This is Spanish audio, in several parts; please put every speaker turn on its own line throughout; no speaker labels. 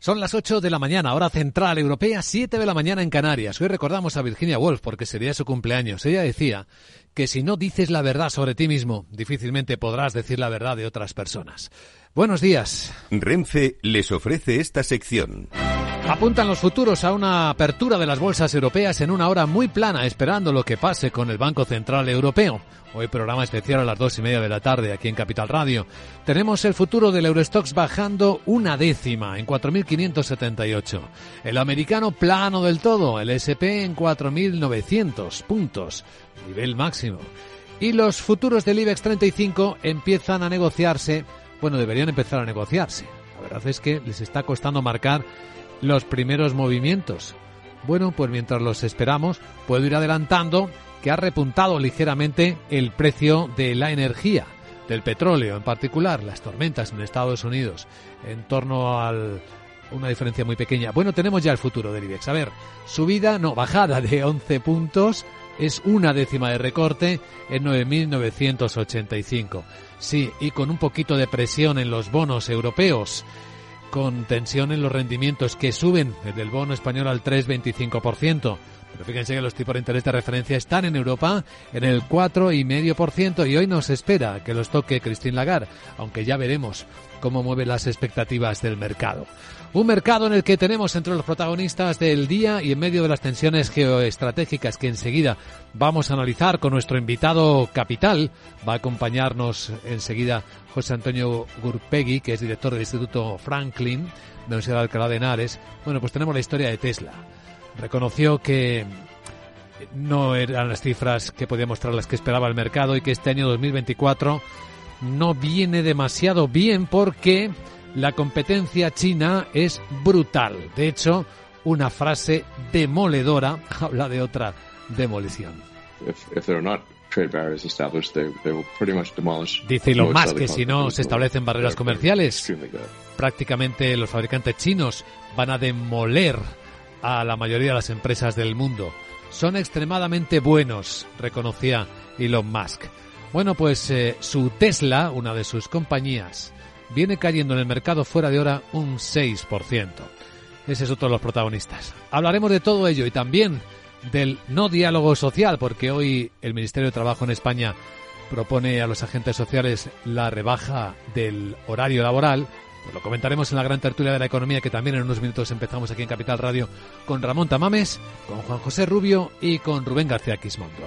Son las 8 de la mañana, hora central europea, 7 de la mañana en Canarias. Hoy recordamos a Virginia Woolf porque sería su cumpleaños. Ella decía que si no dices la verdad sobre ti mismo, difícilmente podrás decir la verdad de otras personas. Buenos días.
Renfe les ofrece esta sección.
Apuntan los futuros a una apertura de las bolsas europeas en una hora muy plana, esperando lo que pase con el Banco Central Europeo. Hoy programa especial a las dos y media de la tarde aquí en Capital Radio. Tenemos el futuro del Eurostox bajando una décima en 4.578. El americano plano del todo, el SP en 4.900 puntos, nivel máximo. Y los futuros del IBEX 35 empiezan a negociarse, bueno, deberían empezar a negociarse. La verdad es que les está costando marcar los primeros movimientos. Bueno, pues mientras los esperamos, puedo ir adelantando que ha repuntado ligeramente el precio de la energía, del petróleo en particular, las tormentas en Estados Unidos, en torno a una diferencia muy pequeña. Bueno, tenemos ya el futuro del IBEX. A ver, subida, no, bajada de 11 puntos, es una décima de recorte en 9.985. Sí, y con un poquito de presión en los bonos europeos con tensión en los rendimientos que suben desde el bono español al 3,25%. Pero fíjense que los tipos de interés de referencia están en Europa en el 4,5% y hoy nos espera que los toque Christine Lagarde, aunque ya veremos cómo mueven las expectativas del mercado. Un mercado en el que tenemos entre los protagonistas del día y en medio de las tensiones geoestratégicas que enseguida vamos a analizar con nuestro invitado capital. Va a acompañarnos enseguida José Antonio Gurpegui, que es director del Instituto Franklin de la Universidad de Alcalá de Henares. Bueno, pues tenemos la historia de Tesla. Reconoció que no eran las cifras que podía mostrar las que esperaba el mercado y que este año 2024 no viene demasiado bien porque la competencia china es brutal. De hecho, una frase demoledora habla de otra demolición. Dice lo más que si no se establecen barreras comerciales, prácticamente los fabricantes chinos van a demoler a la mayoría de las empresas del mundo. Son extremadamente buenos, reconocía Elon Musk. Bueno, pues eh, su Tesla, una de sus compañías, viene cayendo en el mercado fuera de hora un 6%. Ese es otro de los protagonistas. Hablaremos de todo ello y también del no diálogo social, porque hoy el Ministerio de Trabajo en España propone a los agentes sociales la rebaja del horario laboral. Pues lo comentaremos en la gran tertulia de la economía que también en unos minutos empezamos aquí en Capital Radio con Ramón Tamames, con Juan José Rubio y con Rubén García Quismondo.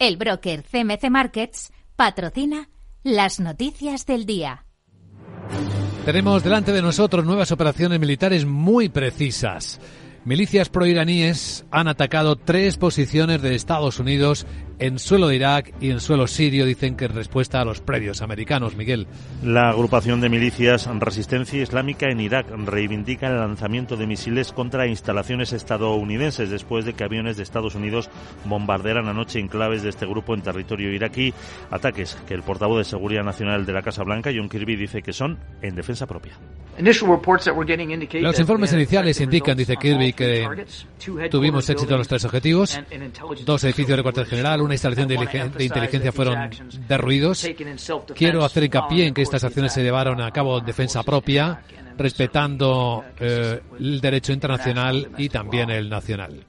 El broker CMC Markets patrocina las noticias del día.
Tenemos delante de nosotros nuevas operaciones militares muy precisas. Milicias proiraníes han atacado tres posiciones de Estados Unidos en suelo de Irak y en suelo sirio, dicen que en respuesta a los predios americanos, Miguel.
La agrupación de milicias Resistencia Islámica en Irak reivindica el lanzamiento de misiles contra instalaciones estadounidenses después de que aviones de Estados Unidos bombardearan anoche enclaves de este grupo en territorio iraquí, ataques que el portavoz de Seguridad Nacional de la Casa Blanca, John Kirby, dice que son en defensa propia.
Los informes iniciales indican, dice Kirby, que tuvimos éxito en los tres objetivos. Dos edificios de cuartel general, una instalación de, inteligencia fueron derruidos. Quiero hacer hincapié en que estas acciones se llevaron a cabo en defensa propia, respetando eh, el derecho internacional y también el nacional.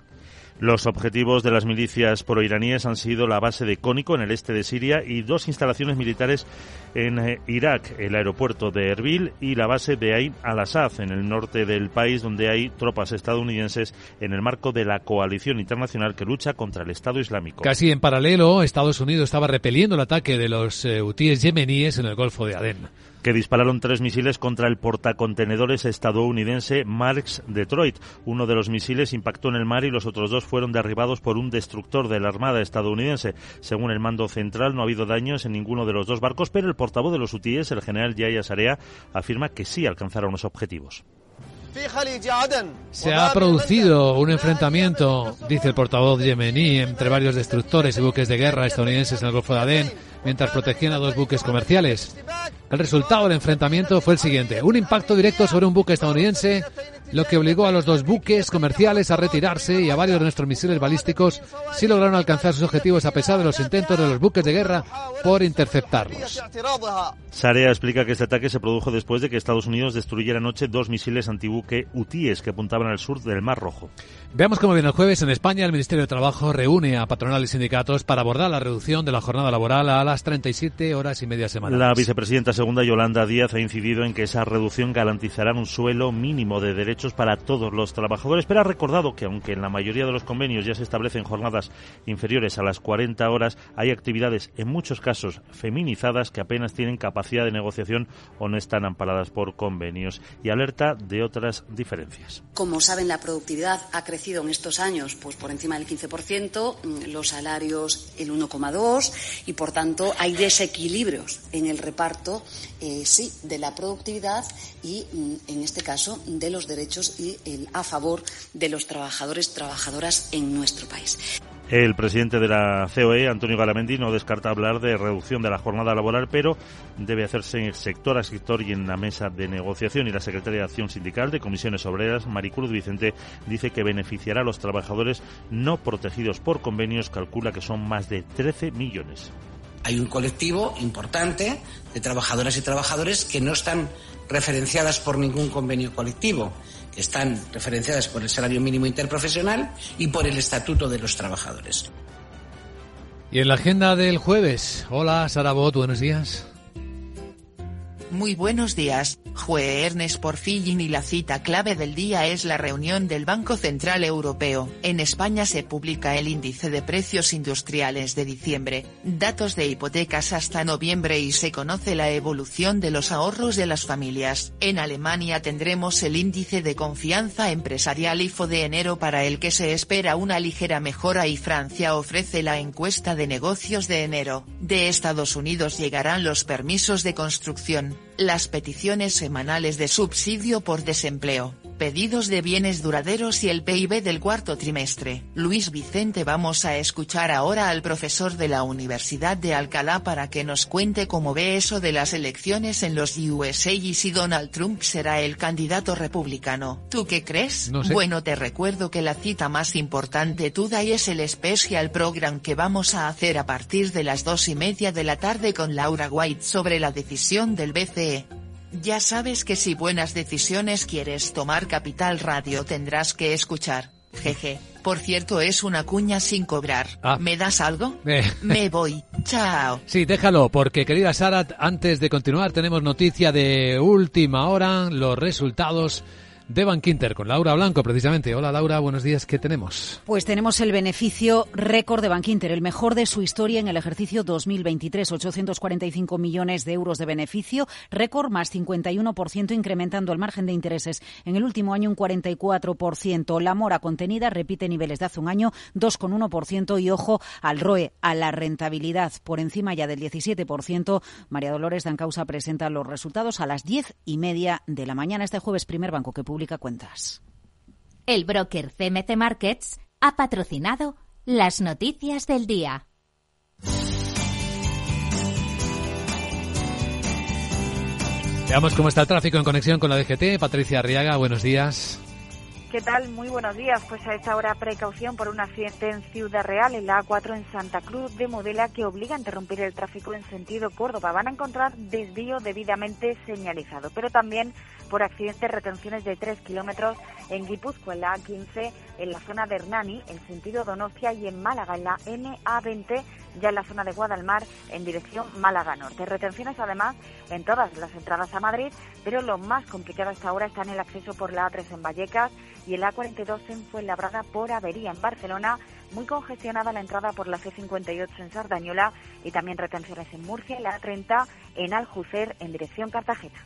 Los objetivos de las milicias proiraníes han sido la base de Cónico en el este de Siria y dos instalaciones militares en eh, Irak, el aeropuerto de Erbil y la base de Ain al-Assad en el norte del país donde hay tropas estadounidenses en el marco de la coalición internacional que lucha contra el Estado Islámico.
Casi en paralelo, Estados Unidos estaba repeliendo el ataque de los eh, hutíes yemeníes en el Golfo de Adén.
Que dispararon tres misiles contra el portacontenedores estadounidense Marks Detroit. Uno de los misiles impactó en el mar y los otros dos fueron derribados por un destructor de la Armada estadounidense. Según el mando central, no ha habido daños en ninguno de los dos barcos, pero el portavoz de los hutíes, el general Yahya Sarea, afirma que sí alcanzaron los objetivos.
Se ha producido un enfrentamiento, dice el portavoz yemení, entre varios destructores y buques de guerra estadounidenses en el Golfo de Adén, mientras protegían a dos buques comerciales. El resultado del enfrentamiento fue el siguiente. Un impacto directo sobre un buque estadounidense lo que obligó a los dos buques comerciales a retirarse y a varios de nuestros misiles balísticos sí lograron alcanzar sus objetivos a pesar de los intentos de los buques de guerra por interceptarlos.
Sarea explica que este ataque se produjo después de que Estados Unidos destruyera anoche dos misiles antibuque UTIES que apuntaban al sur del Mar Rojo.
Veamos cómo viene el jueves en España. El Ministerio de Trabajo reúne a patronales y sindicatos para abordar la reducción de la jornada laboral a las 37 horas y media semanales.
La vicepresidenta segunda Yolanda Díaz ha incidido en que esa reducción garantizará un suelo mínimo de derechos para todos los trabajadores, pero ha recordado que aunque en la mayoría de los convenios ya se establecen jornadas inferiores a las 40 horas, hay actividades en muchos casos feminizadas que apenas tienen capacidad de negociación o no están amparadas por convenios y alerta de otras diferencias.
Como saben, la productividad ha crecido en estos años pues por encima del 15%, mm, los salarios el 1,2 y por tanto hay desequilibrios en el reparto eh, sí de la productividad y mm, en este caso de los derechos y el, a favor de los trabajadores trabajadoras en nuestro país.
El presidente de la COE, Antonio Galamendi, no descarta hablar de reducción de la jornada laboral, pero debe hacerse en sector a sector y en la mesa de negociación. Y la secretaria de Acción Sindical de Comisiones Obreras, Maricruz Vicente, dice que beneficiará a los trabajadores no protegidos por convenios, calcula que son más de 13 millones.
Hay un colectivo importante de trabajadoras y trabajadores que no están referenciadas por ningún convenio colectivo están referenciadas por el salario mínimo interprofesional y por el estatuto de los trabajadores.
Y en la agenda del jueves, hola Sarabot, buenos días.
Muy buenos días, Jueves por fin y la cita clave del día es la reunión del Banco Central Europeo. En España se publica el índice de precios industriales de diciembre, datos de hipotecas hasta noviembre y se conoce la evolución de los ahorros de las familias. En Alemania tendremos el índice de confianza empresarial IFO de enero para el que se espera una ligera mejora y Francia ofrece la encuesta de negocios de enero. De Estados Unidos llegarán los permisos de construcción las peticiones semanales de subsidio por desempleo, pedidos de bienes duraderos y el PIB del cuarto trimestre. Luis Vicente vamos a escuchar ahora al profesor de la Universidad de Alcalá para que nos cuente cómo ve eso de las elecciones en los USA y si Donald Trump será el candidato republicano. ¿Tú qué crees? Bueno te recuerdo que la cita más importante tuya es el Special Program que vamos a hacer a partir de las dos y media de la tarde con Laura White sobre la decisión del BCE. Ya sabes que si buenas decisiones quieres tomar Capital Radio tendrás que escuchar. Jeje. Por cierto, es una cuña sin cobrar. Ah. ¿Me das algo? Eh. Me voy. Chao.
Sí, déjalo, porque querida Sara, antes de continuar tenemos noticia de última hora, los resultados de Bankinter con Laura Blanco, precisamente. Hola Laura, buenos días. ¿Qué tenemos?
Pues tenemos el beneficio récord de Bankinter, el mejor de su historia en el ejercicio 2023, 845 millones de euros de beneficio, récord más 51%, incrementando el margen de intereses en el último año un 44%. La mora contenida repite niveles de hace un año, 2,1% y ojo al ROE, a la rentabilidad por encima ya del 17%. María Dolores Dancausa presenta los resultados a las diez y media de la mañana. Este jueves, primer banco que publica cuentas.
El broker CMC Markets ha patrocinado las noticias del día.
Veamos cómo está el tráfico en conexión con la DGT. Patricia Arriaga, buenos días.
¿Qué tal? Muy buenos días. Pues a esta hora precaución por un accidente en Ciudad Real, en la A4 en Santa Cruz de Modela, que obliga a interrumpir el tráfico en sentido Córdoba. Van a encontrar desvío debidamente señalizado, pero también por accidentes retenciones de 3 kilómetros en Guipúzcoa, en la A15, en la zona de Hernani, en sentido Donostia y en Málaga, en la NA20, ya en la zona de Guadalmar, en dirección Málaga Norte. Retenciones además en todas las entradas a Madrid, pero lo más complicado hasta ahora está en el acceso por la A3 en Vallecas y el A42 en Fuenlabrada por avería en Barcelona muy congestionada la entrada por la C58 en Sardañola y también retenciones en Murcia y la A30 en Aljucer en dirección Cartagena.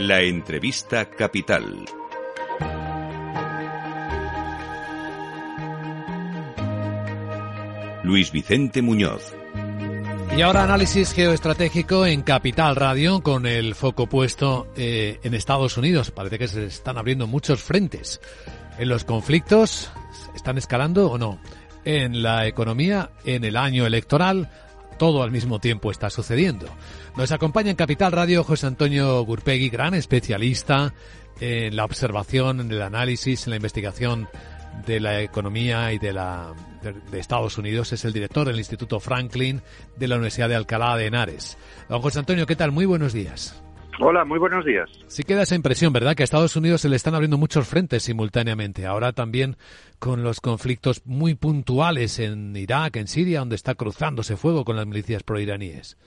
La entrevista capital. Luis Vicente Muñoz.
Y ahora análisis geoestratégico en Capital Radio con el foco puesto eh, en Estados Unidos. Parece que se están abriendo muchos frentes. En los conflictos, ¿están escalando o no? En la economía, en el año electoral, todo al mismo tiempo está sucediendo. Nos acompaña en Capital Radio José Antonio Gurpegui, gran especialista en la observación, en el análisis, en la investigación de la economía y de la de, Estados Unidos. Es el director del Instituto Franklin de la Universidad de Alcalá de Henares. Don José Antonio, ¿qué tal? Muy buenos días.
Hola, muy buenos días.
Sí queda esa impresión, ¿verdad? Que a Estados Unidos se le están abriendo muchos frentes simultáneamente. Ahora también con los conflictos muy puntuales en Irak, en Siria, donde está cruzándose fuego con las milicias proiraníes.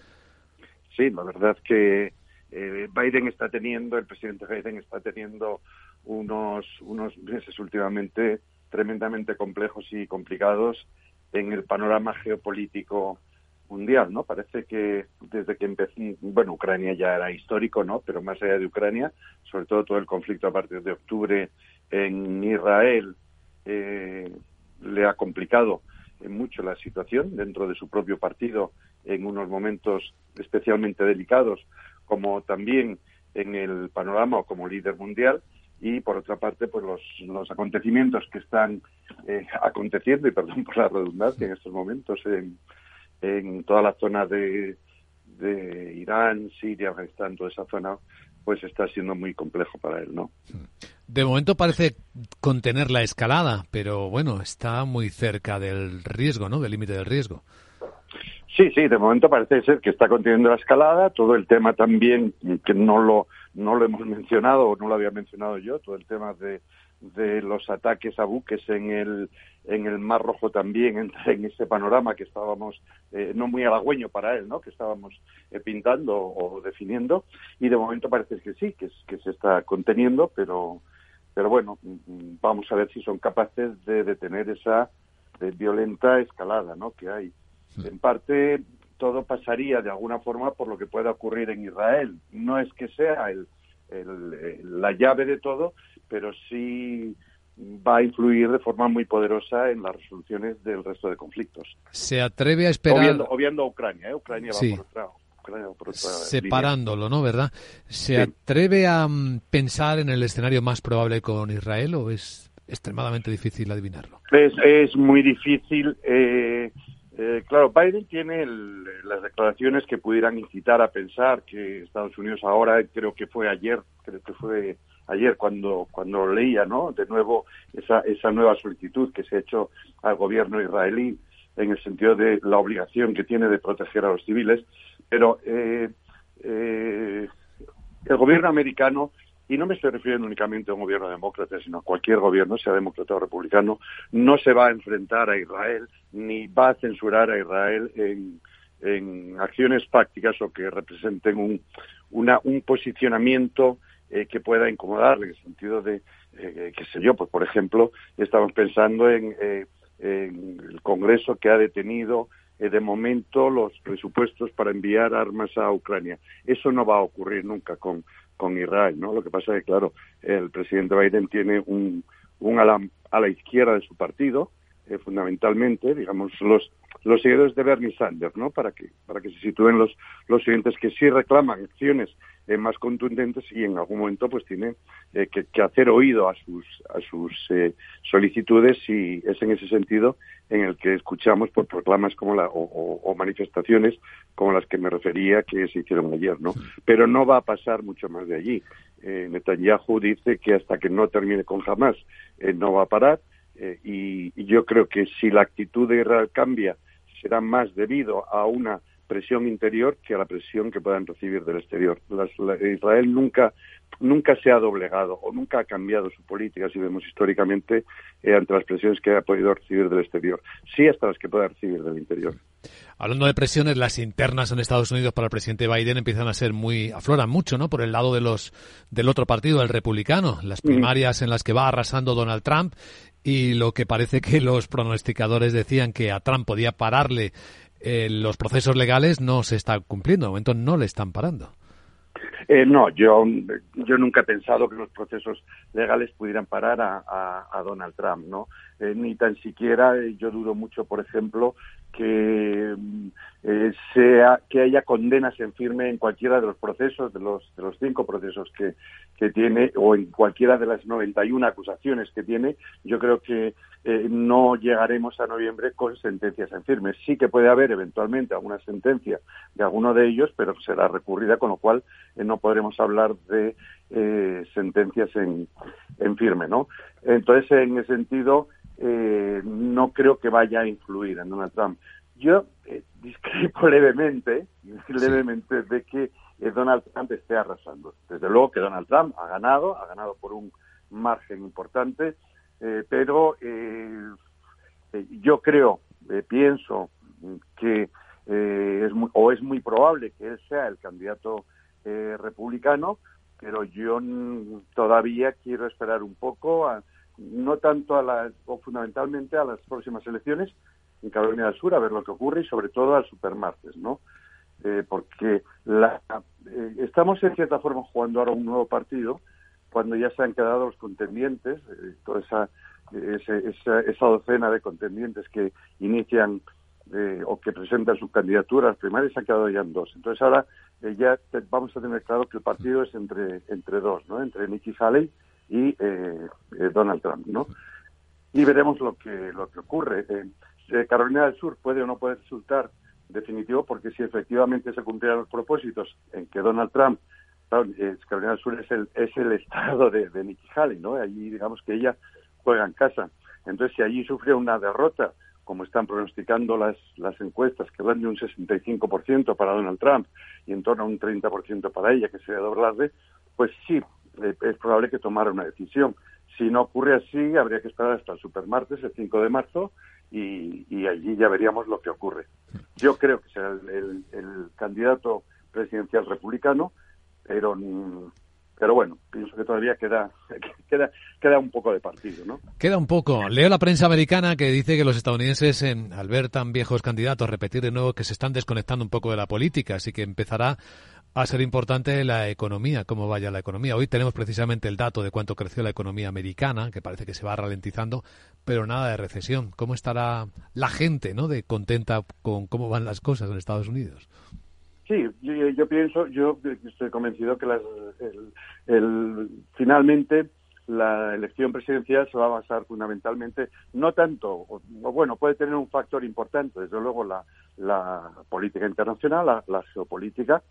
Sí, la verdad que eh, Biden está teniendo, el presidente Biden está teniendo unos, unos meses últimamente tremendamente complejos y complicados en el panorama geopolítico mundial, ¿no? Parece que desde que empezó, bueno, Ucrania ya era histórico, ¿no? Pero más allá de Ucrania, sobre todo todo el conflicto a partir de octubre en Israel eh, le ha complicado mucho la situación dentro de su propio partido en unos momentos especialmente delicados, como también en el panorama o como líder mundial y por otra parte pues los, los acontecimientos que están eh, aconteciendo y perdón por la redundancia en estos momentos en, en toda la zona de, de Irán, Siria, Afganistán, toda esa zona, pues está siendo muy complejo para él, ¿no?
De momento parece contener la escalada, pero bueno, está muy cerca del riesgo, ¿no? Del límite del riesgo.
Sí, sí, de momento parece ser que está conteniendo la escalada. Todo el tema también, que no lo, no lo hemos mencionado o no lo había mencionado yo, todo el tema de de los ataques a buques en el, en el Mar Rojo también en, en ese panorama que estábamos, eh, no muy halagüeño para él, ¿no? que estábamos eh, pintando o definiendo, y de momento parece que sí, que, que se está conteniendo, pero, pero bueno, mm, vamos a ver si son capaces de detener esa violenta escalada ¿no? que hay. En parte, todo pasaría de alguna forma por lo que pueda ocurrir en Israel. No es que sea el, el, la llave de todo, pero sí va a influir de forma muy poderosa en las resoluciones del resto de conflictos.
¿Se atreve a esperar?
Obviando, a Ucrania, ¿eh? Ucrania va por otra,
Separándolo, ¿no? ¿Verdad? ¿Se atreve a mm, pensar en el escenario más probable con Israel o es extremadamente difícil adivinarlo?
Es, es muy difícil. Eh, eh, claro, Biden tiene las declaraciones que pudieran incitar a pensar que Estados Unidos ahora, creo que fue ayer, creo que fue ayer cuando, cuando leía, ¿no? De nuevo esa, esa nueva solicitud que se ha hecho al gobierno israelí en el sentido de la obligación que tiene de proteger a los civiles, pero eh, eh, el gobierno americano y no me estoy refiriendo únicamente a un gobierno demócrata, sino a cualquier gobierno, sea demócrata o republicano, no se va a enfrentar a Israel ni va a censurar a Israel en, en acciones prácticas o que representen un, una, un posicionamiento que pueda incomodarle, en el sentido de, qué sé yo, pues por ejemplo, estamos pensando en, en el Congreso que ha detenido de momento los presupuestos para enviar armas a Ucrania. Eso no va a ocurrir nunca con, con Israel, ¿no? Lo que pasa es que, claro, el presidente Biden tiene un, un a, la, a la izquierda de su partido, eh, fundamentalmente, digamos, los, los seguidores de Bernie Sanders, ¿no? Para que, para que se sitúen los, los siguientes que sí reclaman acciones eh, más contundentes y en algún momento pues tiene eh, que, hacer oído a sus, a sus solicitudes y es en ese sentido en el que escuchamos por proclamas como la, o, manifestaciones como las que me refería que se hicieron ayer, ¿no? Pero no va a pasar mucho más de allí. Netanyahu dice que hasta que no termine con Hamas no va a parar eh, y, yo creo que si la actitud de Israel cambia, será más debido a una presión interior que a la presión que puedan recibir del exterior. Israel nunca nunca se ha doblegado o nunca ha cambiado su política, si vemos históricamente, eh, ante las presiones que ha podido recibir del exterior. Sí hasta las que pueda recibir del interior.
Hablando de presiones, las internas en Estados Unidos para el presidente Biden empiezan a ser muy, afloran mucho, ¿no? Por el lado de los, del otro partido, el republicano, las mm. primarias en las que va arrasando Donald Trump y lo que parece que los pronosticadores decían que a Trump podía pararle eh, los procesos legales no se está cumpliendo. De momento no le están parando.
Eh, no, yo, yo nunca he pensado que los procesos legales pudieran parar a, a, Donald Trump, ¿no? Eh, ni tan siquiera yo dudo mucho, por ejemplo, que eh, sea que haya condenas en firme en cualquiera de los procesos de los de los cinco procesos que, que tiene o en cualquiera de las 91 acusaciones que tiene yo creo que eh, no llegaremos a noviembre con sentencias en firme. Sí que puede haber eventualmente alguna sentencia de alguno de ellos pero será recurrida con lo cual eh, no podremos hablar de sentencias en, en firme no entonces en ese sentido eh, no creo que vaya a influir en Donald Trump. Yo eh, discrepo levemente, levemente de que eh, Donald Trump esté arrasando. Desde luego que Donald Trump ha ganado, ha ganado por un margen importante, eh, pero yo creo, pienso que es muy, o es muy probable que él sea el candidato republicano, pero yo todavía quiero esperar un poco a, no tanto a las, o fundamentalmente a las próximas elecciones en Carolina del Sur, a ver lo que ocurre y sobre todo al supermartes, ¿no? Eh, porque la, eh, estamos en cierta forma jugando ahora un nuevo partido cuando ya se han quedado los contendientes, eh, toda esa, esa, esa, docena de contendientes que inician o que presentan sus candidaturas primarias se han quedado ya en dos. Entonces ahora ya vamos a tener claro que el partido es entre, entre dos, ¿no? Entre Nikki Haley y eh, eh, Donald Trump, ¿no? Y veremos lo que lo que ocurre. Eh, Carolina del Sur puede o no puede resultar definitivo porque si efectivamente se cumplieran los propósitos en que Donald Trump Carolina del Sur es el es el estado de, de Nikki Haley, ¿no? Allí digamos que ella juega en casa. Entonces si allí sufre una derrota como están pronosticando las, las encuestas, que van de un 65% para Donald Trump y en torno a un 30% para ella, que sería doblarle, pues sí, eh, es probable que tomara una decisión. Si no ocurre así, habría que esperar hasta el supermartes, el 5 de marzo, y, allí ya veríamos lo que ocurre. Yo creo que será el, candidato presidencial republicano, pero pero bueno, pienso que todavía queda, queda, queda un poco de partido, ¿no?
Queda un poco. Leo la prensa americana que dice que los estadounidenses, al ver tan viejos candidatos repetir de nuevo, que se están desconectando un poco de la política, así que empezará a ser importante la economía, cómo vaya la economía. Hoy tenemos precisamente el dato de cuánto creció la economía americana, que parece que se va ralentizando, pero nada de recesión. ¿Cómo estará la gente, no, de contenta con cómo van las cosas en Estados Unidos?
Sí, yo, pienso, yo estoy convencido que el, finalmente la elección presidencial se va a basar fundamentalmente, no tanto, o, bueno, puede tener un factor importante, desde luego la, la política internacional, la geopolítica,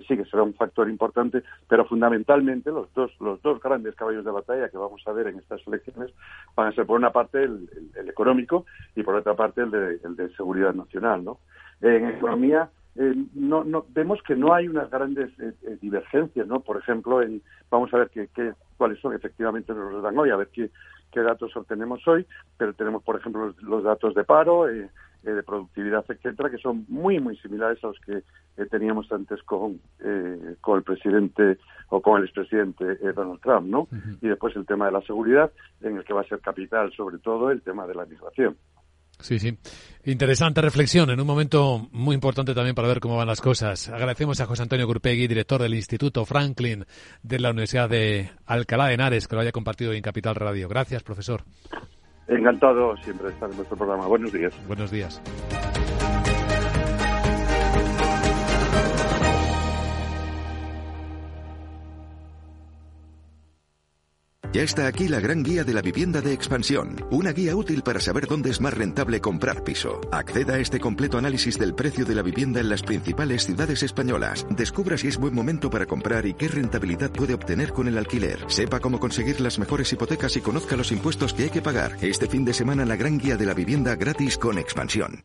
sí que será un factor importante, pero fundamentalmente los dos, los dos grandes caballos de batalla que vamos a ver en estas elecciones van a ser por una parte el, económico y por otra parte el de, el de seguridad nacional. ¿no? En economía eh, no, no, vemos que no hay unas grandes eh, eh, divergencias, ¿no? Por ejemplo, en, vamos a ver qué, cuáles son efectivamente los dan hoy, a ver qué, qué datos obtenemos hoy, pero tenemos, por ejemplo, los, datos de paro, eh, de productividad, etcétera, que son muy, muy similares a los que eh, teníamos antes con, eh, con el presidente o con el expresidente Donald Trump, ¿no? Y después el tema de la seguridad, en el que va a ser capital, sobre todo, el tema de la migración.
Sí, sí. Interesante reflexión en un momento muy importante también para ver cómo van las cosas. Agradecemos a José Antonio Gurpegui, director del Instituto Franklin de la Universidad de Alcalá de Henares, que lo haya compartido en Capital Radio. Gracias, profesor.
Encantado siempre de estar en nuestro programa. Buenos días.
Buenos días.
Ya está aquí la gran guía de la vivienda de expansión, una guía útil para saber dónde es más rentable comprar piso. Acceda a este completo análisis del precio de la vivienda en las principales ciudades españolas. Descubra si es buen momento para comprar y qué rentabilidad puede obtener con el alquiler. Sepa cómo conseguir las mejores hipotecas y conozca los impuestos que hay que pagar. Este fin de semana la gran guía de la vivienda gratis con expansión.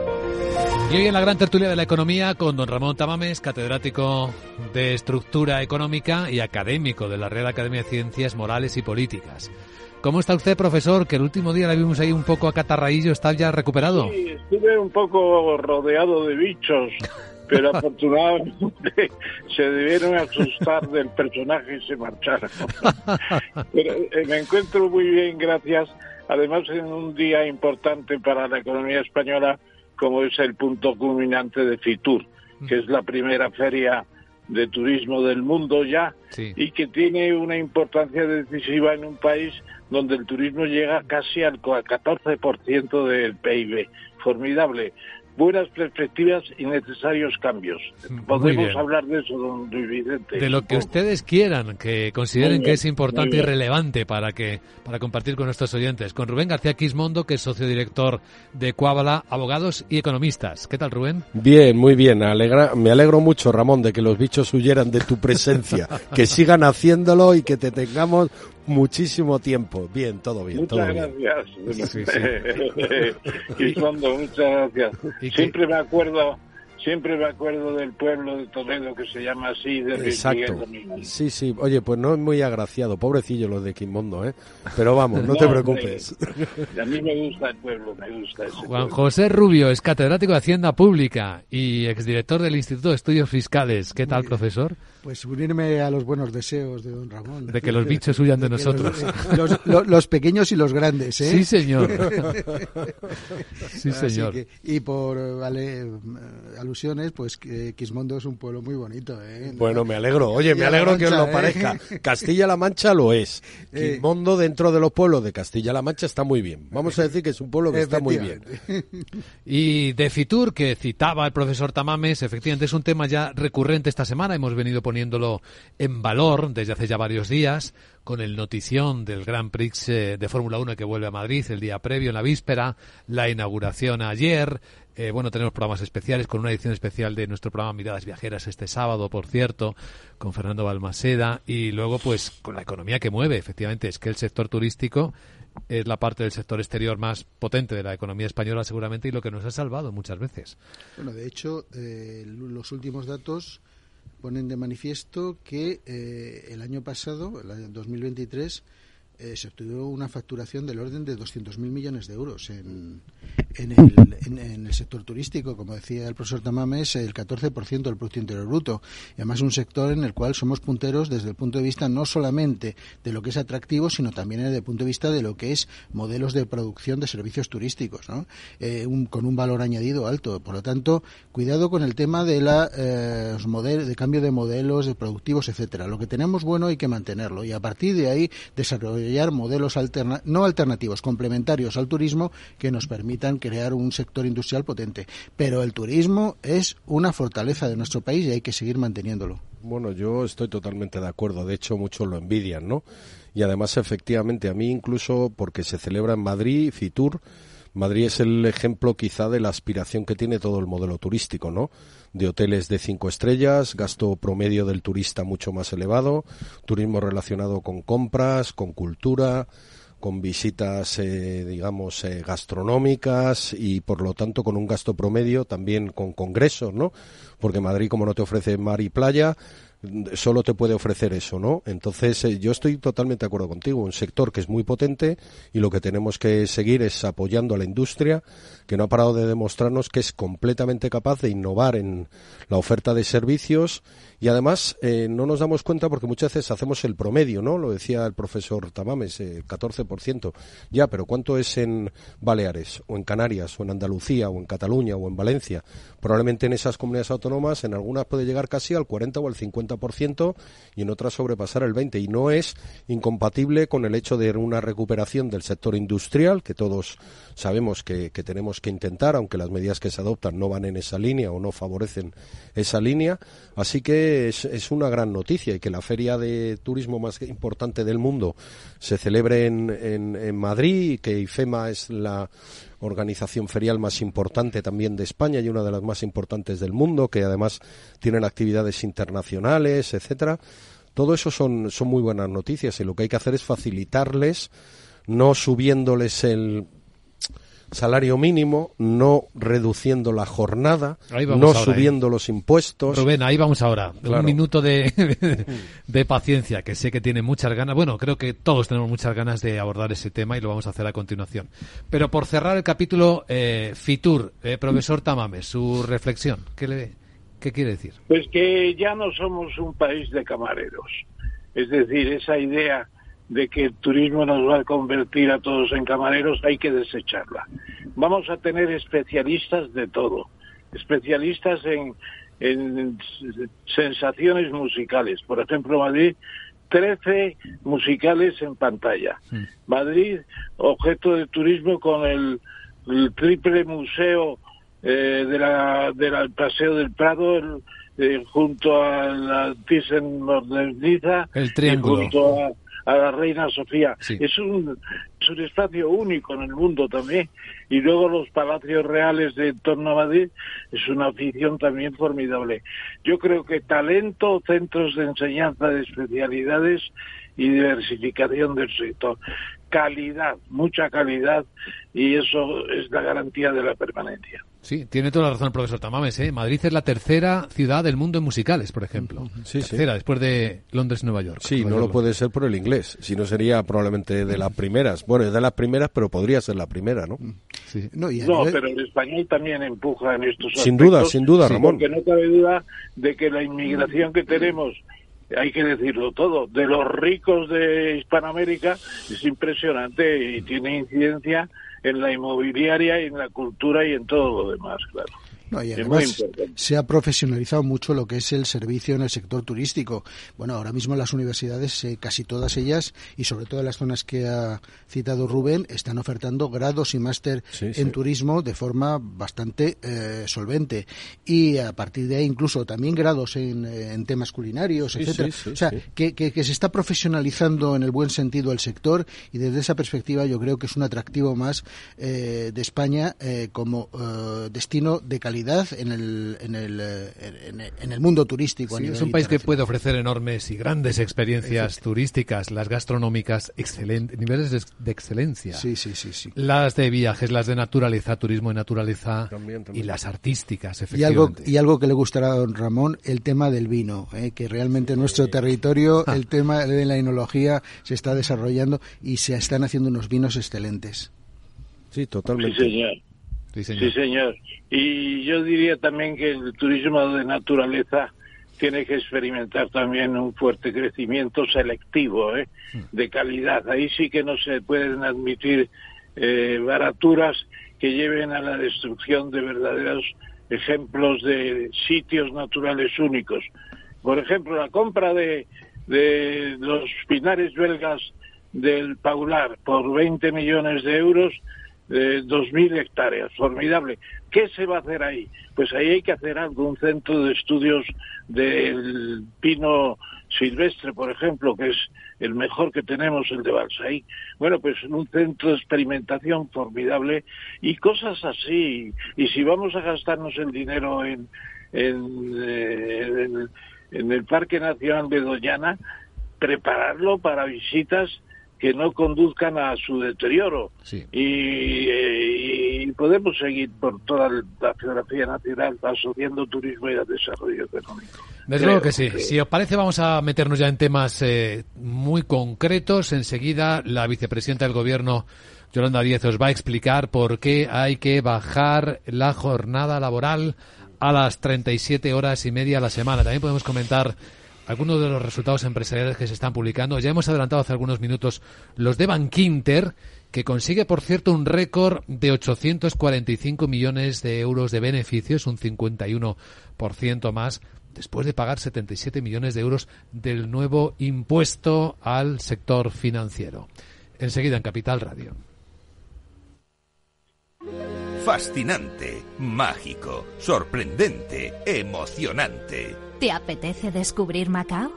Y hoy en la gran tertulia de la economía con don Ramón Tamames, catedrático de estructura económica y académico de la Real Academia de Ciencias Morales y Políticas. ¿Cómo está usted, profesor? Que el último día la vimos ahí un poco acatarraillo, ¿está ya recuperado?
Sí, estuve un poco rodeado de bichos, pero afortunadamente se debieron asustar del personaje y se marcharon. Pero eh, me encuentro muy bien, gracias. Además, en un día importante para la economía española, como es el punto culminante de Fitur, que es la primera feria de turismo del mundo ya y que tiene una importancia decisiva en un país donde el turismo llega casi al 14% del PIB. Formidable buenas perspectivas y necesarios cambios. Podemos hablar de eso, don Luis Vicente.
De lo que ustedes quieran, que consideren que es importante y relevante para que para compartir con nuestros oyentes. Con Rubén García Quismondo, que es socio director de Cuábala, abogados y economistas. ¿Qué tal, Rubén?
Bien, muy bien. Alegra, me alegro mucho, Ramón, de que los bichos huyeran de tu presencia. que sigan haciéndolo y que te tengamos muchísimo tiempo. Bien, todo bien.
Muchas
todo
gracias. Sí, muchas gracias. Siempre me acuerdo siempre me acuerdo del pueblo de Toledo que se llama así de
Exacto. Sí, sí. Oye, pues no es muy agraciado, pobrecillo los de Quimondo, ¿eh? Pero vamos, no, te preocupes.
a mí me gusta el pueblo, me gusta ese
Juan José Rubio es catedrático de Hacienda Pública y exdirector del Instituto de Estudios Fiscales. ¿Qué tal, profesor?
Pues unirme a los buenos deseos de don Ramón.
De que los bichos huyan de, nosotros.
Los, los, pequeños y los grandes, ¿eh?
Sí, señor. sí, señor.
y por vale, alusiones, pues que Quismondo es un pueblo muy bonito, ¿eh?
Bueno, me alegro. Oye, me alegro que os lo ¿eh? parezca. Castilla-La Mancha lo es. Eh. Quismondo dentro de los pueblos de Castilla-La Mancha está muy bien. Vamos a decir que es un pueblo que está muy bien.
Y de Fitur, que citaba el profesor Tamames, efectivamente es un tema ya recurrente esta semana. Hemos venido por poniéndolo en valor desde hace ya varios días con el notición del Grand Prix eh, de Fórmula 1 que vuelve a Madrid el día previo, en la víspera, la inauguración ayer. Eh, bueno, tenemos programas especiales con una edición especial de nuestro programa Miradas Viajeras este sábado, por cierto, con Fernando Balmaseda. Y luego, pues, con la economía que mueve, efectivamente, es que el sector turístico es la parte del sector exterior más potente de la economía española seguramente y lo que nos ha salvado muchas veces.
Bueno, de hecho, eh, los últimos datos ponen de manifiesto que eh, el año pasado, el 2023, eh, se obtuvo una facturación del orden de 200.000 millones de euros en, en, el, en, el sector turístico. Como decía el profesor Tamames, el 14% del Producto Interior Bruto. Y además un sector en el cual somos punteros desde el punto de vista no solamente de lo que es atractivo, sino también desde el punto de vista de lo que es modelos de producción de servicios turísticos. Eh, con un valor añadido alto. Por lo tanto, cuidado con el tema de la eh, de cambio de modelos de productivos, etcétera. Lo que tenemos bueno hay que mantenerlo y a partir de ahí desarrollar modelos no alternativos, complementarios al turismo que nos permitan crear un sector industrial potente. Pero el turismo es una fortaleza de nuestro país y hay que seguir manteniéndolo.
Bueno, yo estoy totalmente de acuerdo. De hecho, muchos lo envidian, ¿no? Y además, efectivamente, a mí incluso porque se celebra en Madrid, Fitur, Madrid es el ejemplo quizá de la aspiración que tiene todo el modelo turístico, ¿no? De hoteles de cinco estrellas, gasto promedio del turista mucho más elevado, turismo relacionado con compras, con cultura, con visitas, eh, digamos, eh, gastronómicas y por lo tanto con un gasto promedio también con congresos, ¿no? Porque Madrid, como no te ofrece mar y playa, solo te puede ofrecer eso, ¿no? Entonces, eh, yo estoy totalmente de acuerdo contigo. Un sector que es muy potente y lo que tenemos que seguir es apoyando a la industria, que no ha parado de demostrarnos que es completamente capaz de innovar en la oferta de servicios y además eh, no nos damos cuenta porque muchas veces hacemos el promedio, ¿no? Lo decía el profesor Tamames, eh, 14%. Ya, pero ¿cuánto es en Baleares o en Canarias o en Andalucía o en Cataluña o en Valencia? Probablemente en esas comunidades autónomas en algunas puede llegar casi al 40 o al 50% y en otras sobrepasar el 20 y no es incompatible con el hecho de una recuperación del sector industrial que todos sabemos que, que tenemos que intentar, aunque las medidas que se adoptan no van en esa línea o no favorecen esa línea. Así que es, una gran noticia y que la feria de turismo más importante del mundo se celebre en, en, Madrid y que IFEMA es la organización ferial más importante también de España y una de las más importantes del mundo, que además tienen actividades internacionales, etcétera. Todo eso son, son muy buenas noticias y lo que hay que hacer es facilitarles, no subiéndoles el salario mínimo, no reduciendo la jornada, no subiendo ¿eh? los impuestos.
Rubén, ahí vamos ahora. Un minuto de, de, paciencia, que sé que tiene muchas ganas. Bueno, creo que todos tenemos muchas ganas de abordar ese tema y lo vamos a hacer a continuación. Pero por cerrar el capítulo, eh, Fitur, eh, profesor Tamame, su reflexión, ¿qué, le, ¿qué quiere decir?
Pues que ya no somos un país de camareros. Es decir, esa idea de que el turismo nos va a convertir a todos en camareros, hay que desecharla. Vamos a tener especialistas de todo, especialistas en, sensaciones musicales. Por ejemplo, Madrid, 13 musicales en pantalla. Madrid, objeto de turismo con el, triple museo eh, de la, del Paseo del Prado, eh, junto a la Thyssen Moderniza,
el triángulo.
junto a a la reina Sofía. Es, un, es un espacio único en el mundo también. Y luego los palacios reales de torno a Madrid es una afición también formidable. Yo creo que talento, centros de enseñanza de especialidades y diversificación del sector. Calidad, mucha calidad y eso es la garantía de la permanencia.
Sí, tiene toda la razón el profesor Tamames. ¿eh? Madrid es la tercera ciudad del mundo en musicales, por ejemplo. Sí, tercera, después de Londres, Nueva York.
Sí, no lo puede ser por el inglés. Si no sería probablemente de las primeras. Bueno, es de las primeras, pero podría ser la primera, ¿no?
Sí. No, pero el español también empuja en estos
Sin duda, sin duda, Ramón.
Porque no cabe duda de que la inmigración que tenemos hay que decirlo todo, de los ricos de Hispanoamérica es impresionante y tiene incidencia en la inmobiliaria y en la cultura y en todo lo demás, claro.
No, y además se ha profesionalizado mucho lo que es el servicio en el sector turístico. Bueno, ahora mismo las universidades, eh, casi todas ellas, y sobre todo en las zonas que ha citado Rubén, están ofertando grados y máster en turismo de forma bastante eh, solvente. Y a partir de ahí, incluso también grados en, en temas culinarios, etcétera. o sea, que, que, se está profesionalizando en el buen sentido el sector y desde esa perspectiva yo creo que es un atractivo más eh, de España como destino de calidad en el, en el, eh, en el mundo turístico.
es un país que puede ofrecer enormes y grandes experiencias turísticas, las gastronómicas, excelentes, niveles de, excelencia.
Sí, sí, sí, sí.
Las de viajes, las de naturaleza, turismo y naturaleza, y las artísticas,
efectivamente. Y algo, y algo que le gustará a don Ramón, el tema del vino, eh, que realmente en nuestro territorio el tema de la enología se está desarrollando y se están haciendo unos vinos excelentes.
Sí, totalmente.
Sí, señor. Y yo diría también que el turismo de naturaleza tiene que experimentar también un fuerte crecimiento selectivo, ¿eh? Hmm. de calidad. Ahí sí que no se pueden admitir eh, baraturas que lleven a la destrucción de verdaderos ejemplos de sitios naturales únicos. Por ejemplo, la compra de, de los pinares belgas del Paular por 20 millones de euros eh, 2.000 hectáreas, formidable. ¿Qué se va a hacer ahí? Pues ahí hay que hacer algo, un centro de estudios del pino silvestre, por ejemplo, que es el mejor que tenemos, el de Balsaí. Bueno, pues un centro de experimentación formidable y cosas así. Y si vamos a gastarnos el dinero en, en, eh, en el Parque Nacional de Doñana, prepararlo para visitas que no conduzcan a su deterioro. Y, podemos seguir por toda la geografía nacional asociando turismo y desarrollo económico.
Desde luego que sí. Si os parece, vamos a meternos ya en temas eh, muy concretos. Enseguida, la vicepresidenta del Gobierno, Yolanda Díez, os va a explicar por qué hay que bajar la jornada laboral a las 37 horas y media a la semana. También podemos comentar algunos de los resultados empresariales que se están publicando. Ya hemos adelantado hace algunos minutos los de Bankinter, que consigue, por cierto, un récord de 845 millones de euros de beneficios, un 51% más, después de pagar 77 millones de euros del nuevo impuesto al sector financiero. Enseguida en Capital Radio.
Fascinante, mágico, sorprendente, emocionante.
¿Te apetece descubrir Macao?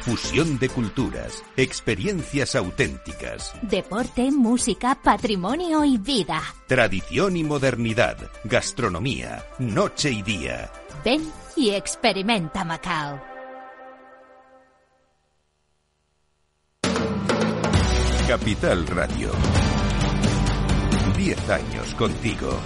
Fusión de culturas, experiencias auténticas.
Deporte, música, patrimonio y vida.
Tradición y modernidad, gastronomía, noche y día.
Ven y experimenta Macao.
Capital Radio. Diez años contigo.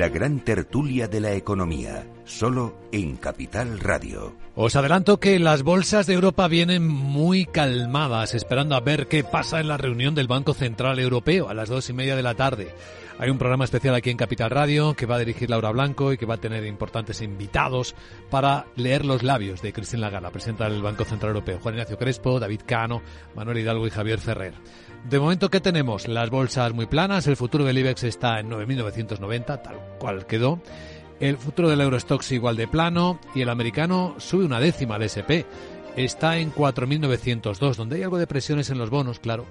La gran tertulia de la economía, solo en Capital Radio.
Os adelanto que las bolsas de Europa vienen muy calmadas, esperando a ver qué pasa en la reunión del Banco Central Europeo a las dos y media de la tarde. Hay un programa especial aquí en Capital Radio que va a dirigir Laura Blanco y que va a tener importantes invitados para leer los labios de Cristina Lagarde, presidenta del Banco Central Europeo. Juan Ignacio Crespo, David Cano, Manuel Hidalgo y Javier Ferrer. De momento, ¿qué tenemos? Las bolsas muy planas, el futuro del IBEX está en 9.990, tal cual quedó. El futuro del Eurostox igual de plano y el americano sube una décima al SP. Está en 4.902, donde hay algo de presiones en los bonos, claro.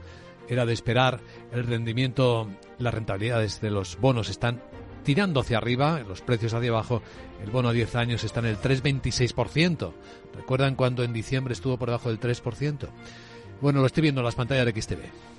Era de esperar. El rendimiento, las rentabilidades de los bonos están tirando hacia arriba, los precios hacia abajo. El bono a 10 años está en el 3,26%. ¿Recuerdan cuando en diciembre estuvo por debajo del 3%? Bueno, lo estoy viendo en las pantallas de XTV.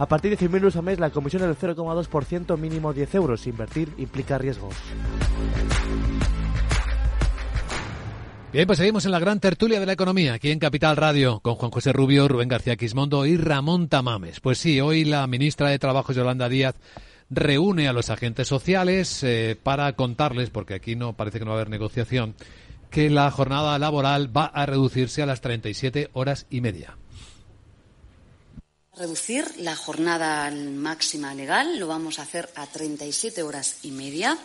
A partir de 100.000 euros al mes, la comisión es del 0,2%, mínimo 10 euros. Invertir implica riesgos.
Bien, pues seguimos en la gran tertulia de la economía, aquí en Capital Radio, con Juan José Rubio, Rubén García Quismondo y Ramón Tamames. Pues sí, hoy la ministra de Trabajo, Yolanda Díaz, reúne a los agentes sociales eh, para contarles, porque aquí no parece que no va a haber negociación, que la jornada laboral va a reducirse a las 37 horas y media.
Reducir la jornada máxima legal, lo vamos a hacer a 37 horas y media.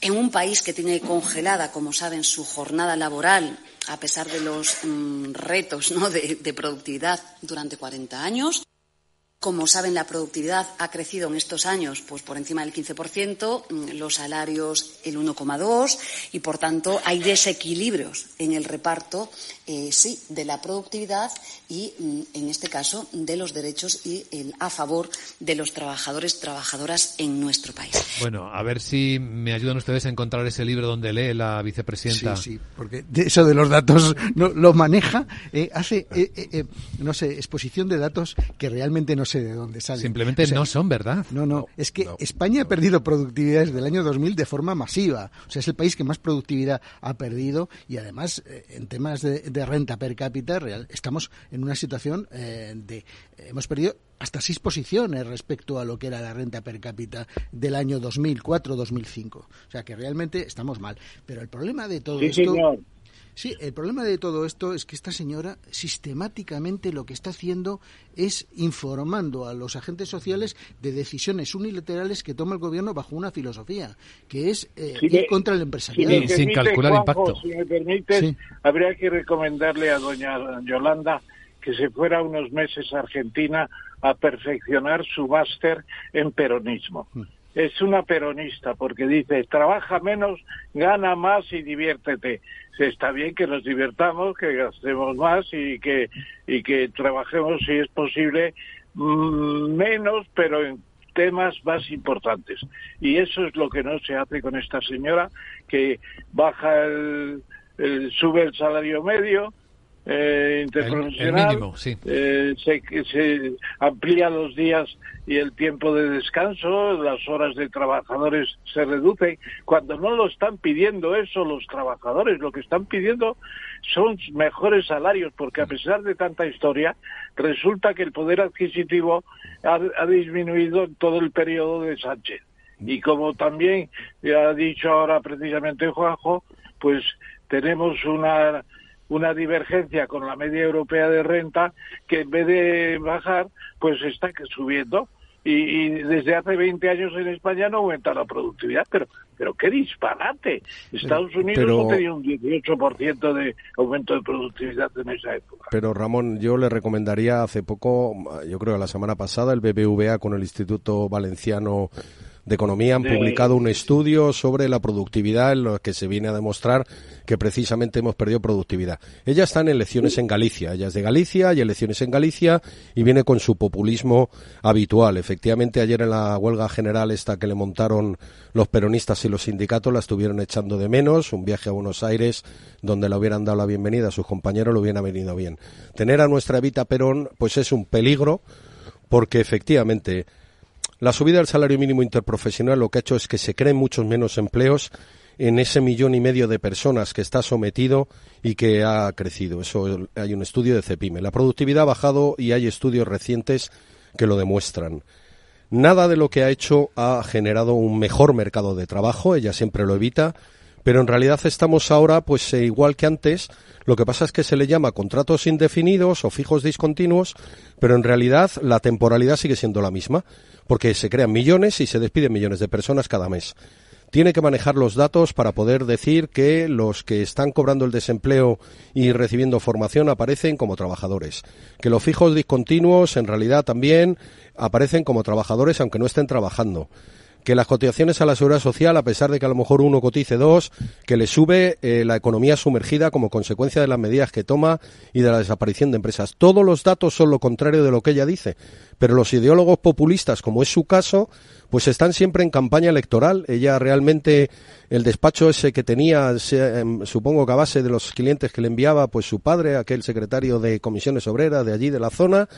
En un país que tiene congelada, como saben, su jornada laboral, a pesar de los mm, retos de, de productividad durante 40 años. Como saben, la productividad ha crecido en estos años pues, por encima del 15%, mm, los salarios el 1,2% y, por tanto, hay desequilibrios en el reparto, eh, sí, de la productividad y, mm, en este caso, de los derechos y el, a favor de los trabajadores trabajadoras en nuestro país.
Bueno, a ver si me ayudan ustedes a encontrar ese libro donde lee la vicepresidenta.
Sí, sí, porque eso de los datos no, lo maneja, eh, hace, eh, no sé, exposición de datos que realmente no sé de dónde salen.
Simplemente no son verdad.
No, no, es que España ha perdido productividad desde el año 2000 de forma masiva. O sea, es el país que más productividad ha perdido y además eh, en temas de, renta per cápita real estamos en una situación eh, de hemos perdido hasta seis posiciones respecto a lo que era la renta per cápita del año 2004-2005. O sea que realmente estamos mal. Pero el problema de todo esto. Sí, el problema de todo esto es que esta señora sistemáticamente lo que está haciendo es informando a los agentes sociales de decisiones unilaterales que toma el gobierno bajo una filosofía, que es eh, ir contra el empresariado.
sin calcular impacto.
Si me permites, habría que recomendarle a doña Yolanda que se fuera unos meses a Argentina a perfeccionar su máster en peronismo. Mm es una peronista porque dice trabaja menos, gana más y diviértete. Está bien que nos divirtamos, que gastemos más y que y que trabajemos si es posible mm, menos, pero en temas más importantes. Y eso es lo que no se hace con esta señora que baja el sube el salario medio, eh, interprofesional, eh, se, se amplía los días y el tiempo de descanso, las horas de trabajadores se reducen. Cuando no lo están pidiendo eso los trabajadores, lo que están pidiendo son mejores salarios, porque a pesar de tanta historia, resulta que el poder adquisitivo ha, ha disminuido en todo el periodo de Sánchez. Y como también ha dicho ahora precisamente Juanjo, pues tenemos una una divergencia con la media europea de renta que en vez de bajar, pues está subiendo. Y, desde hace 20 años en España no aumenta la productividad, pero pero qué disparate. Estados Unidos no tenía un 18% de aumento de productividad en esa época.
Pero Ramón, yo le recomendaría hace poco, yo creo la semana pasada, el BBVA con el Instituto Valenciano de Economía han publicado un estudio sobre la productividad en lo que se viene a demostrar que precisamente hemos perdido productividad. Ella está en elecciones en Galicia, ella es de Galicia, hay elecciones en Galicia y viene con su populismo habitual. Efectivamente, ayer en la huelga general esta que le montaron los peronistas y los sindicatos la estuvieron echando de menos, un viaje a Buenos Aires donde le hubieran dado la bienvenida a sus compañeros lo hubiera venido bien. Tener a nuestra Evita Perón pues es un peligro porque efectivamente la subida del salario mínimo interprofesional lo que ha hecho es que se creen muchos menos empleos en ese millón y medio de personas que está sometido y que ha crecido. Eso hay un estudio de CEPIME. La productividad ha bajado y hay estudios recientes que lo demuestran. Nada de lo que ha hecho ha generado un mejor mercado de trabajo, ella siempre lo evita, pero en realidad estamos ahora pues eh, igual que antes, lo que pasa es que se le llama contratos indefinidos o fijos discontinuos, pero en realidad la temporalidad sigue siendo la misma porque se crean millones y se despiden millones de personas cada mes. Tiene que manejar los datos para poder decir que los que están cobrando el desempleo y recibiendo formación aparecen como trabajadores. Que los fijos discontinuos en realidad también aparecen como trabajadores aunque no estén trabajando que las cotizaciones a la seguridad social, a pesar de que a lo mejor uno cotice dos, que le sube eh, la economía sumergida como consecuencia de las medidas que toma y de la desaparición de empresas. Todos los datos son lo contrario de lo que ella dice, pero los ideólogos populistas, como es su caso, pues están siempre en campaña electoral. Ella realmente, el despacho ese que tenía, em, supongo que a base de los clientes que le enviaba, pues su padre, aquel secretario de comisiones obreras de allí, de la zona,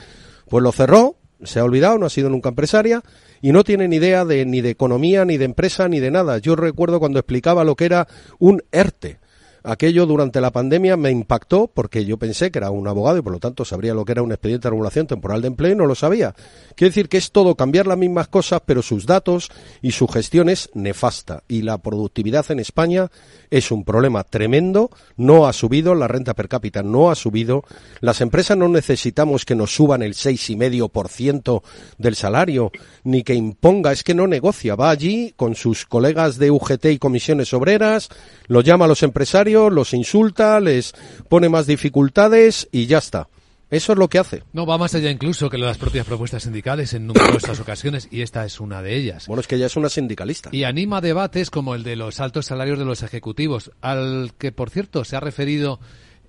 pues lo cerró Se ha olvidado, no ha sido nunca empresaria y no tiene ni idea de, ni de economía, ni de empresa, ni de nada. Yo recuerdo cuando explicaba lo que era un ERTE aquello durante la pandemia me impactó porque yo pensé que era un abogado y por lo tanto sabría lo que era un expediente de regulación temporal de empleo y no lo sabía. Quiere decir que es todo cambiar las mismas cosas, pero sus datos y su gestión es nefasta. Y la productividad en España es un problema tremendo. No ha subido, la renta per cápita no ha subido. Las empresas no necesitamos que nos suban el seis y medio por ciento del salario, ni que imponga, es que no negocia. Va allí con sus colegas de UGT y comisiones obreras, lo llama a los empresarios, los insulta, les pone más dificultades y ya está. Eso es lo que hace.
No, va más allá incluso que las propias propuestas sindicales en numerosas ocasiones, y esta es una de ellas.
Bueno, es que ella es una sindicalista.
Y anima debates como el de los altos salarios de los ejecutivos, al que, por cierto, se ha referido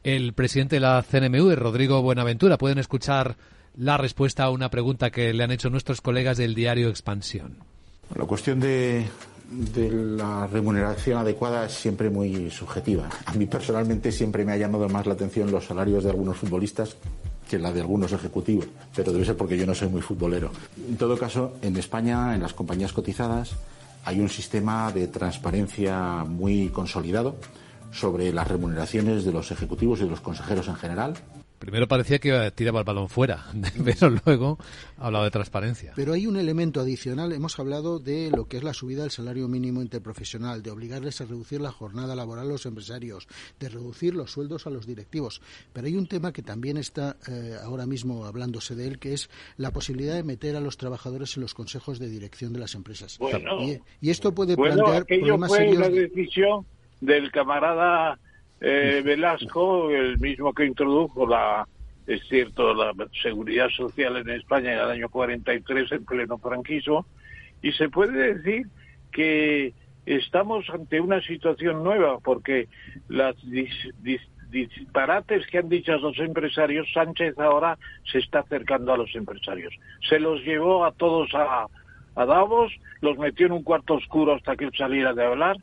el presidente de la CNMU, Rodrigo Buenaventura. Pueden escuchar la respuesta a una pregunta que le han hecho nuestros colegas del diario Expansión.
La cuestión de, de la remuneración adecuada es siempre muy subjetiva. A mí personalmente siempre me ha llamado más la atención los salarios de algunos futbolistas que la de algunos ejecutivos, pero debe ser porque yo no soy muy futbolero. En todo caso, en España, en las compañías cotizadas, hay un sistema de transparencia muy consolidado sobre las remuneraciones de los ejecutivos y de los consejeros en general.
Primero parecía que tiraba el balón fuera, pero luego ha hablado de transparencia.
Pero hay un elemento adicional. Hemos hablado de lo que es la subida del salario mínimo interprofesional, de obligarles a reducir la jornada laboral a los empresarios, de reducir los sueldos a los directivos. Pero hay un tema que también está eh, ahora mismo hablándose de él, que es la posibilidad de meter a los trabajadores en los consejos de dirección de las empresas. y, esto puede plantear problemas
fue serios. decisión del camarada eh, Velasco, el mismo que introdujo la, es cierto, la seguridad social en España en el año 43 en pleno franquismo, y se puede decir que estamos ante una situación nueva, porque las disparates que han dicho los empresarios, Sánchez ahora se está acercando a los empresarios. Se los llevó a todos a, a Davos, los metió en un cuarto oscuro hasta que él saliera de hablar,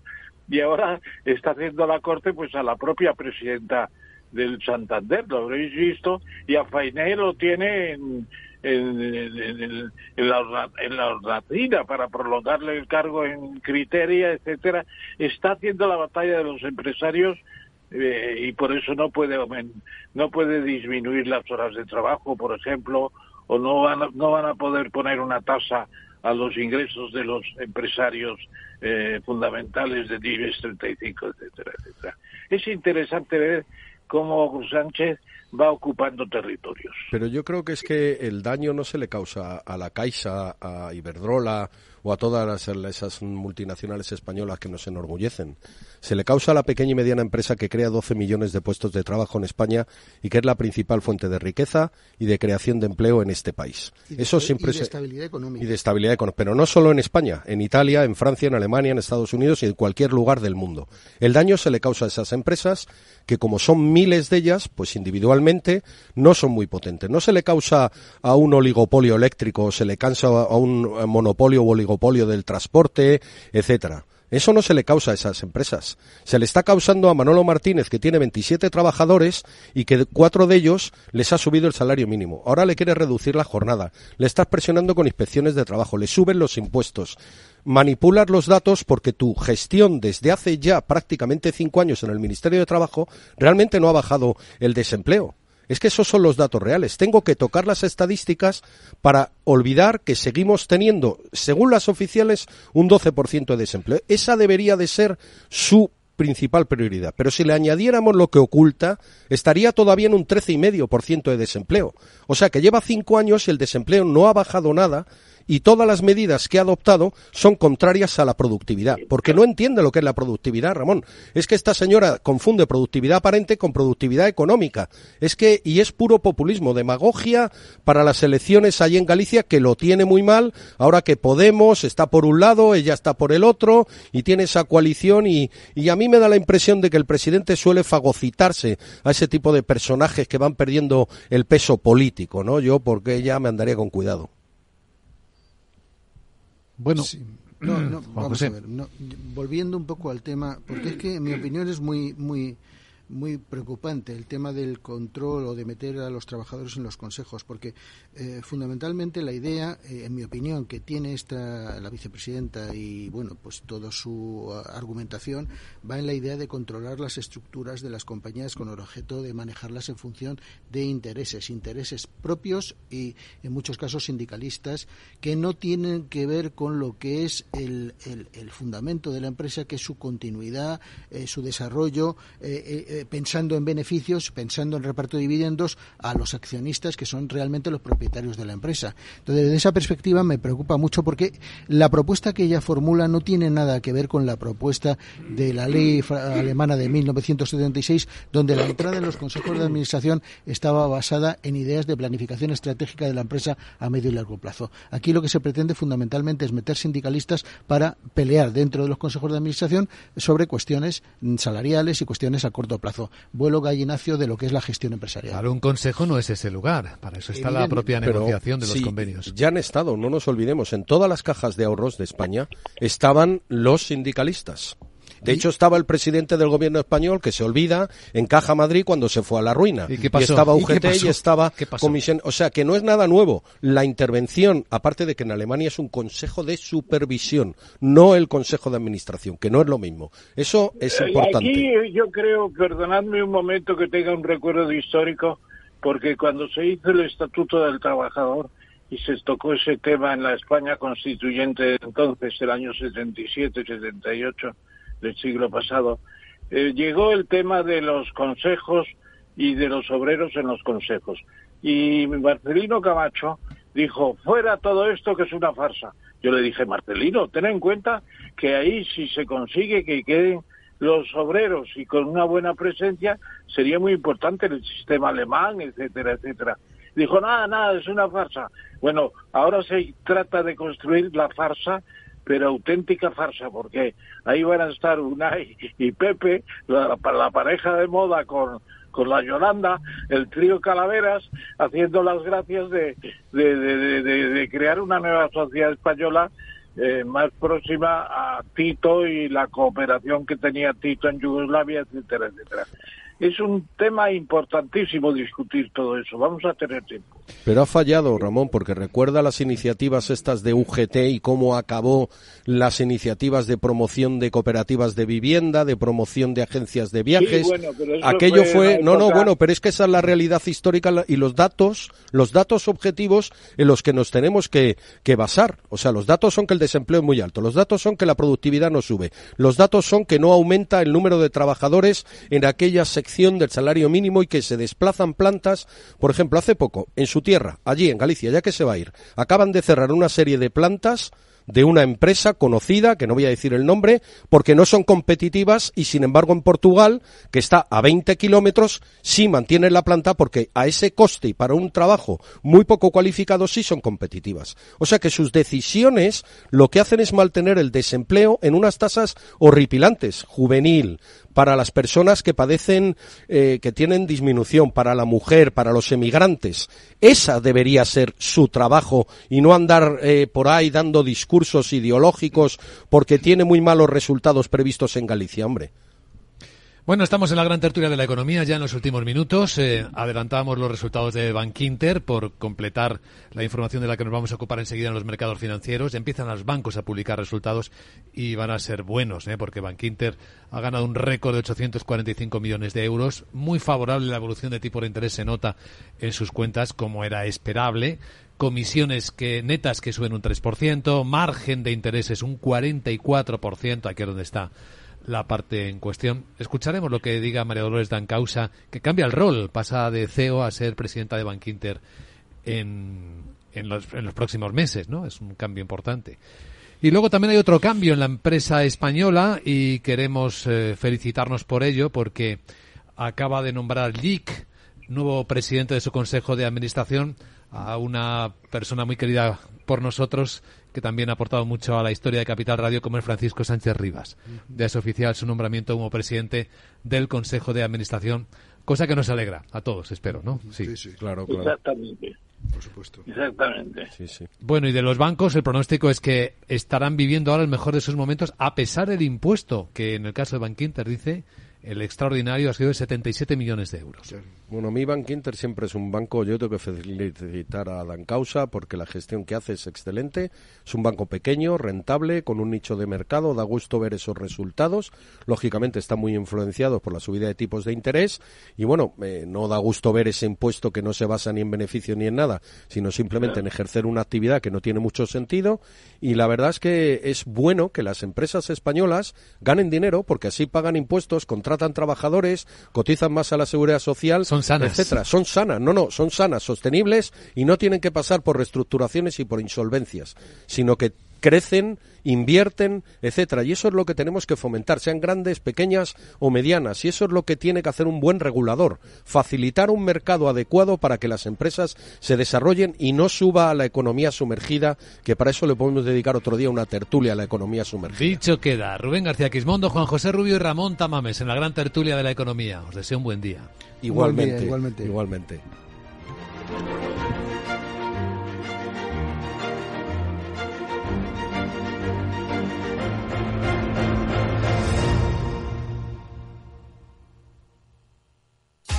y ahora está haciendo la corte pues a la propia presidenta del Santander, lo habréis visto, y a Fainé lo tiene en, en, la, en la para prolongarle el cargo en criteria, etcétera. Está haciendo la batalla de los empresarios eh, y por eso no puede no puede disminuir las horas de trabajo, por ejemplo, o no van no van a poder poner una tasa a los ingresos de los empresarios eh, fundamentales de IBEX 35, etcétera, etcétera. Es interesante ver cómo Sánchez va ocupando territorios.
Pero yo creo que es que el daño no se le causa a la Caixa, a Iberdrola o a todas esas multinacionales españolas que nos enorgullecen. Se le causa a la pequeña y mediana empresa que crea 12 millones de puestos de trabajo en España y que es la principal fuente de riqueza y de creación de empleo en este país. Eso siempre
y de estabilidad económica.
Y de estabilidad económica. Pero no solo en España, en Italia, en Francia, en Alemania, en Estados Unidos y en cualquier lugar del mundo. El daño se le causa a esas empresas que como son miles de ellas, pues individualmente no son muy potentes. No se le causa a un oligopolio eléctrico, se le causa a un monopolio o oligopolio del transporte, etcétera. Eso no se le causa a esas empresas. Se le está causando a Manolo Martínez, que tiene 27 trabajadores y que cuatro de ellos les ha subido el salario mínimo. Ahora le quiere reducir la jornada. Le estás presionando con inspecciones de trabajo. Le suben los impuestos. Manipular los datos porque tu gestión desde hace ya prácticamente cinco años en el Ministerio de Trabajo realmente no ha bajado el desempleo. Es que esos son los datos reales. Tengo que tocar las estadísticas para olvidar que seguimos teniendo, según las oficiales, un 12% de desempleo. Esa debería de ser su principal prioridad. Pero si le añadiéramos lo que oculta, estaría todavía en un 13,5% de desempleo. O sea que lleva cinco años y el desempleo no ha bajado nada y todas las medidas que ha adoptado son contrarias a la productividad, porque no entiende lo que es la productividad, Ramón. Es que esta señora confunde productividad aparente con productividad económica. Es que, y es puro populismo, demagogia para las elecciones allí en Galicia, que lo tiene muy mal, ahora que Podemos está por un lado, ella está por el otro, y tiene esa coalición, y, y a mí me da la impresión de que el presidente suele fagocitarse a ese tipo de personajes que van perdiendo el peso político, ¿no? Yo, porque ya me andaría con cuidado.
Bueno,
no, no, vamos a ver, volviendo un poco al tema, porque es que en mi opinión es muy, muy, muy preocupante el tema del control o de meter a los trabajadores en los consejos, porque eh, fundamentalmente la idea, eh, en mi opinión, que tiene esta la vicepresidenta y bueno, pues toda su argumentación va en la idea de controlar las estructuras de las compañías con el objeto de manejarlas en función de intereses, intereses propios y en muchos casos sindicalistas que no tienen que ver con lo que es el, el, fundamento de la empresa, que es su continuidad, eh, su desarrollo, eh, pensando en beneficios, pensando en reparto de dividendos a los accionistas que son realmente los propietarios de la empresa. Entonces, desde esa perspectiva me preocupa mucho porque la propuesta que ella formula no tiene nada que ver con la propuesta de la ley alemana de 1976, donde la entrada en los consejos de administración estaba basada en ideas de planificación estratégica de la empresa a medio y largo plazo. Aquí lo que se pretende fundamentalmente es meter sindicalistas para pelear dentro de los consejos de administración sobre cuestiones salariales y cuestiones a corto plazo. Vuelo gallinacio de lo que es la gestión empresarial.
Para un consejo no es ese lugar. Para eso está la propia negociación de los convenios.
Ya han estado, no nos olvidemos, en todas las cajas de ahorros de España estaban los sindicalistas. De hecho, estaba el presidente del gobierno español, que se olvida, en Caja Madrid cuando se fue a la ruina.
¿Y, qué pasó?
estaba UGT ¿Y, estaba Comisión. O sea, que no es nada nuevo. La intervención, aparte de que en Alemania es un consejo de supervisión, no el consejo de administración, que no es lo mismo. Eso es eh, importante.
Aquí yo creo, perdonadme un momento que tenga un recuerdo histórico, porque cuando se hizo el Estatuto del Trabajador, y se tocó ese tema en la España constituyente entonces, el año 77-78, del siglo pasado, eh, llegó el tema de los consejos y de los obreros en los consejos. Y Marcelino Camacho dijo, fuera todo esto que es una farsa. Yo le dije, Marcelino, ten en cuenta que ahí si se consigue que queden los obreros y con una buena presencia, sería muy importante el sistema alemán, etcétera, etcétera. Dijo, nada, nada, es una farsa. Bueno, ahora se trata de construir la farsa pero auténtica farsa, porque ahí van a estar Unai y Pepe, la, pareja de moda con, con la Yolanda, el trío Calaveras, haciendo las gracias de, de, de, crear una nueva sociedad española eh, más próxima a Tito y la cooperación que tenía Tito en Yugoslavia, etcétera, etcétera es un tema importantísimo discutir todo eso. Vamos a tener tiempo.
Pero ha fallado, Ramón, porque recuerda las iniciativas estas de UGT y cómo acabó las iniciativas de promoción de cooperativas de vivienda, de promoción de agencias de viajes. Aquello fue, no, no, bueno, pero es que esa es la realidad histórica y los datos, los datos objetivos en los que nos tenemos que, que basar. O sea, los datos son que el desempleo es muy alto, los datos son que la productividad no sube, los datos son que no aumenta el número de trabajadores en aquellas secciones del salario mínimo y que se desplazan plantas, por ejemplo, hace poco, en su tierra, allí en Galicia, ya que se va a ir, acaban de cerrar una serie de plantas de una empresa conocida, que no voy a decir el nombre, porque no son competitivas y sin embargo en Portugal, que está a 20 kilómetros, sí mantienen la planta porque a ese coste y para un trabajo muy poco cualificado sí son competitivas. O sea que sus decisiones lo que hacen es mantener el desempleo en unas tasas horripilantes, juvenil, para las personas que padecen, eh, que tienen disminución, para la mujer, para los emigrantes. Esa debería ser su trabajo y no andar eh, por ahí dando discursos ideológicos porque tiene muy malos resultados previstos en Galicia, hombre.
Bueno, estamos en la gran tertulia de la economía ya en los últimos minutos. Eh, adelantamos los resultados de Bankinter por completar la información de la que nos vamos a ocupar enseguida en los mercados financieros. Empiezan los bancos a publicar resultados y van a ser buenos, ¿eh? porque Bankinter ha ganado un récord de 845 millones de euros. Muy favorable la evolución de tipo de interés se nota en sus cuentas como era esperable comisiones que netas que suben un 3%, margen de intereses un 44%, aquí es donde está la parte en cuestión. Escucharemos lo que diga María Dolores Dancausa, que cambia el rol, pasa de CEO a ser presidenta de Bankinter en, en, los, en los próximos meses, ¿no? Es un cambio importante. Y luego también hay otro cambio en la empresa española y queremos eh, felicitarnos por ello porque acaba de nombrar LIC, nuevo presidente de su consejo de administración, a una persona muy querida por nosotros que también ha aportado mucho a la historia de Capital Radio, como es Francisco Sánchez Rivas. Ya es oficial su nombramiento como presidente del Consejo de Administración, cosa que nos alegra a todos, espero, ¿no?
Sí, sí,
claro, claro.
Exactamente.
Por supuesto.
Exactamente.
Sí, sí.
Bueno, y de los bancos, el pronóstico es que estarán viviendo ahora el mejor de sus momentos, a pesar del impuesto, que en el caso de Bankinter dice el extraordinario ha sido de 77 millones de euros.
Bueno, mi Bank Inter siempre es un banco, yo tengo que felicitar a Dan Causa porque la gestión que hace es excelente. Es un banco pequeño, rentable, con un nicho de mercado, da gusto ver esos resultados. Lógicamente está muy influenciado por la subida de tipos de interés y bueno, eh, no da gusto ver ese impuesto que no se basa ni en beneficio ni en nada, sino simplemente en ejercer una actividad que no tiene mucho sentido y la verdad es que es bueno que las empresas españolas ganen dinero porque así pagan impuestos, contratan trabajadores, cotizan más a la seguridad social,
son sanas.
etcétera. Son sanas, no, no, son sanas, sostenibles y no tienen que pasar por reestructuraciones y por insolvencias, sino que crecen, invierten, etcétera. Y eso es lo que tenemos que fomentar, sean grandes, pequeñas o medianas. Y eso es lo que tiene que hacer un buen regulador, facilitar un mercado adecuado para que las empresas se desarrollen y no suba a la economía sumergida, que para eso le podemos dedicar otro día una tertulia a la economía sumergida.
Dicho queda, Rubén García Quismondo, Juan José Rubio y Ramón Tamames en la gran tertulia de la economía. Os deseo un buen día.
Igualmente, igualmente. igualmente.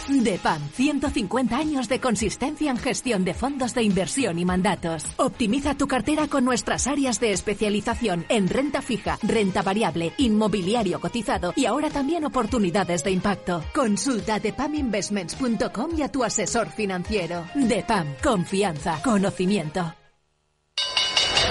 DEPAM, 150 años de consistencia en gestión de fondos de inversión y mandatos. Optimiza tu cartera con nuestras áreas de especialización en renta fija, renta variable, inmobiliario cotizado y ahora también oportunidades de impacto. Consulta depaminvestments.com y a tu asesor financiero. DEPAM, confianza, conocimiento.